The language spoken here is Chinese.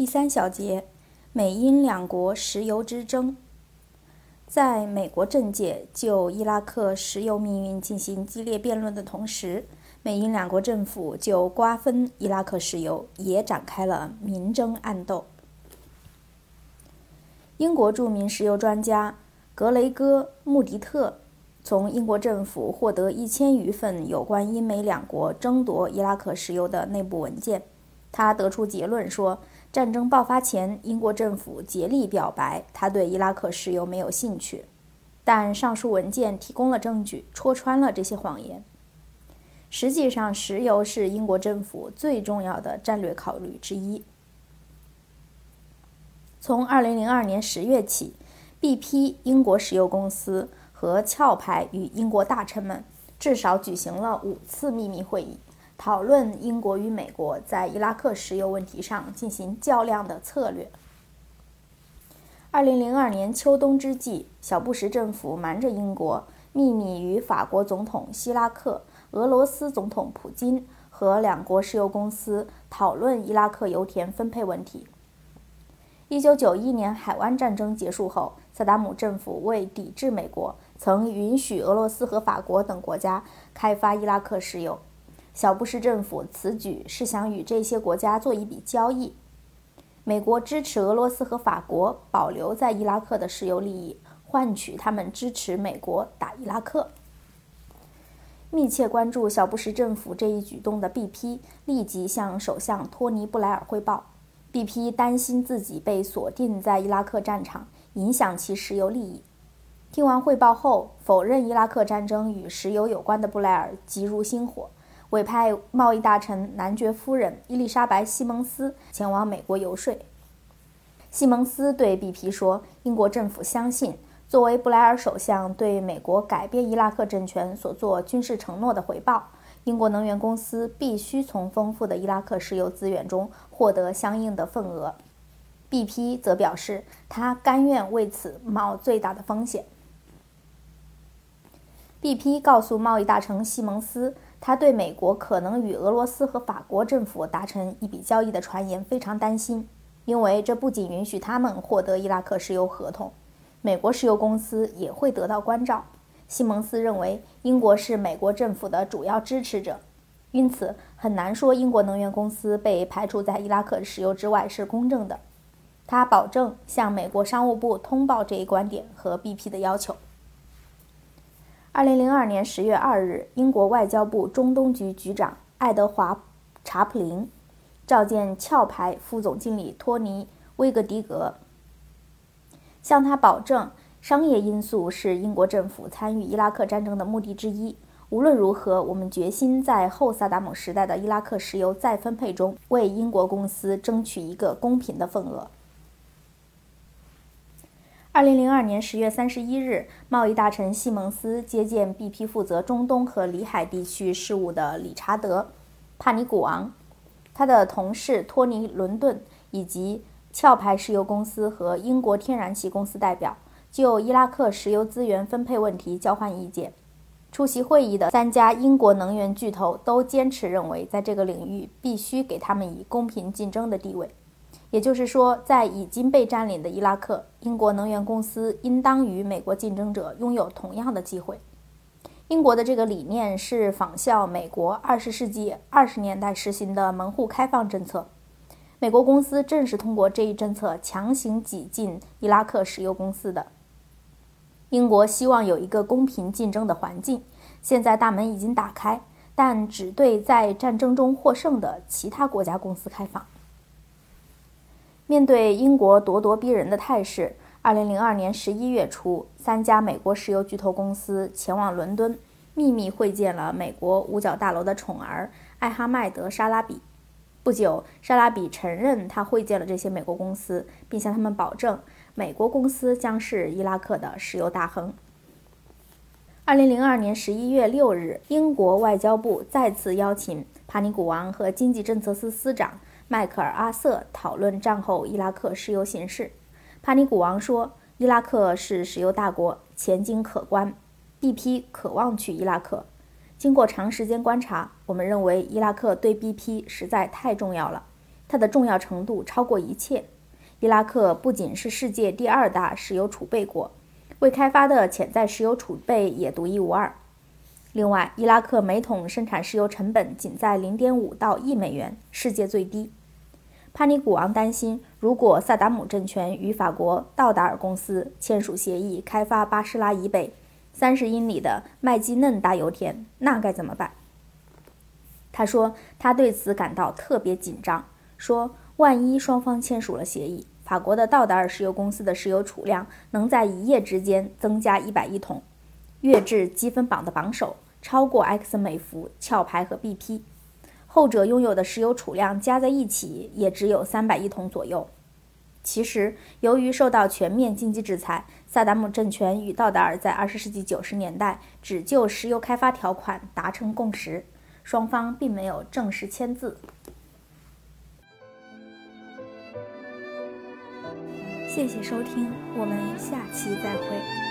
第三小节，美英两国石油之争。在美国政界就伊拉克石油命运进行激烈辩论的同时，美英两国政府就瓜分伊拉克石油也展开了明争暗斗。英国著名石油专家格雷戈·穆迪特从英国政府获得一千余份有关英美两国争夺伊拉克石油的内部文件，他得出结论说。战争爆发前，英国政府竭力表白他对伊拉克石油没有兴趣，但上述文件提供了证据，戳穿了这些谎言。实际上，石油是英国政府最重要的战略考虑之一。从2002年10月起，BP 英国石油公司和壳牌与英国大臣们至少举行了五次秘密会议。讨论英国与美国在伊拉克石油问题上进行较量的策略。二零零二年秋冬之际，小布什政府瞒着英国，秘密与法国总统希拉克、俄罗斯总统普京和两国石油公司讨论伊拉克油田分配问题。一九九一年海湾战争结束后，萨达姆政府为抵制美国，曾允许俄罗斯和法国等国家开发伊拉克石油。小布什政府此举是想与这些国家做一笔交易：美国支持俄罗斯和法国保留在伊拉克的石油利益，换取他们支持美国打伊拉克。密切关注小布什政府这一举动的 BP 立即向首相托尼·布莱尔汇报。BP 担心自己被锁定在伊拉克战场，影响其石油利益。听完汇报后，否认伊拉克战争与石油有关的布莱尔急如星火。委派贸易大臣男爵夫人伊丽莎白·西蒙斯前往美国游说。西蒙斯对 BP 说：“英国政府相信，作为布莱尔首相对美国改变伊拉克政权所做军事承诺的回报，英国能源公司必须从丰富的伊拉克石油资源中获得相应的份额。”BP 则表示，他甘愿为此冒最大的风险。BP 告诉贸易大臣西蒙斯。他对美国可能与俄罗斯和法国政府达成一笔交易的传言非常担心，因为这不仅允许他们获得伊拉克石油合同，美国石油公司也会得到关照。西蒙斯认为，英国是美国政府的主要支持者，因此很难说英国能源公司被排除在伊拉克石油之外是公正的。他保证向美国商务部通报这一观点和 BP 的要求。二零零二年十月二日，英国外交部中东局局长爱德华·查普林召见壳牌副总经理托尼·威格迪格，向他保证，商业因素是英国政府参与伊拉克战争的目的之一。无论如何，我们决心在后萨达姆时代的伊拉克石油再分配中，为英国公司争取一个公平的份额。二零零二年十月三十一日，贸易大臣西蒙斯接见 BP 负责中东和里海地区事务的理查德·帕尼古昂，他的同事托尼·伦顿以及壳牌石油公司和英国天然气公司代表就伊拉克石油资源分配问题交换意见。出席会议的三家英国能源巨头都坚持认为，在这个领域必须给他们以公平竞争的地位。也就是说，在已经被占领的伊拉克，英国能源公司应当与美国竞争者拥有同样的机会。英国的这个理念是仿效美国二十世纪二十年代实行的门户开放政策。美国公司正是通过这一政策强行挤进伊拉克石油公司的。英国希望有一个公平竞争的环境，现在大门已经打开，但只对在战争中获胜的其他国家公司开放。面对英国咄咄逼人的态势，2002年11月初，三家美国石油巨头公司前往伦敦，秘密会见了美国五角大楼的宠儿艾哈迈德·沙拉比。不久，沙拉比承认他会见了这些美国公司，并向他们保证，美国公司将是伊拉克的石油大亨。2002年11月6日，英国外交部再次邀请帕尼古王和经济政策司司长。迈克尔·阿瑟讨论战后伊拉克石油形势。帕尼古王说：“伊拉克是石油大国，前景可观。BP 渴望去伊拉克。经过长时间观察，我们认为伊拉克对 BP 实在太重要了。它的重要程度超过一切。伊拉克不仅是世界第二大石油储备国，未开发的潜在石油储备也独一无二。另外，伊拉克每桶生产石油成本仅在零点五到一美元，世界最低。帕尼古昂担心，如果萨达姆政权与法国道达尔公司签署协议，开发巴士拉以北三十英里的麦基嫩大油田，那该怎么办？他说，他对此感到特别紧张。说，万一双方签署了协议，法国的道达尔石油公司的石油储量能在一夜之间增加一百亿桶，跃至积分榜的榜首，超过埃克森美孚、壳牌和 BP。后者拥有的石油储量加在一起也只有三百亿桶左右。其实，由于受到全面经济制裁，萨达姆政权与道达尔在二十世纪九十年代只就石油开发条款达成共识，双方并没有正式签字。谢谢收听，我们下期再会。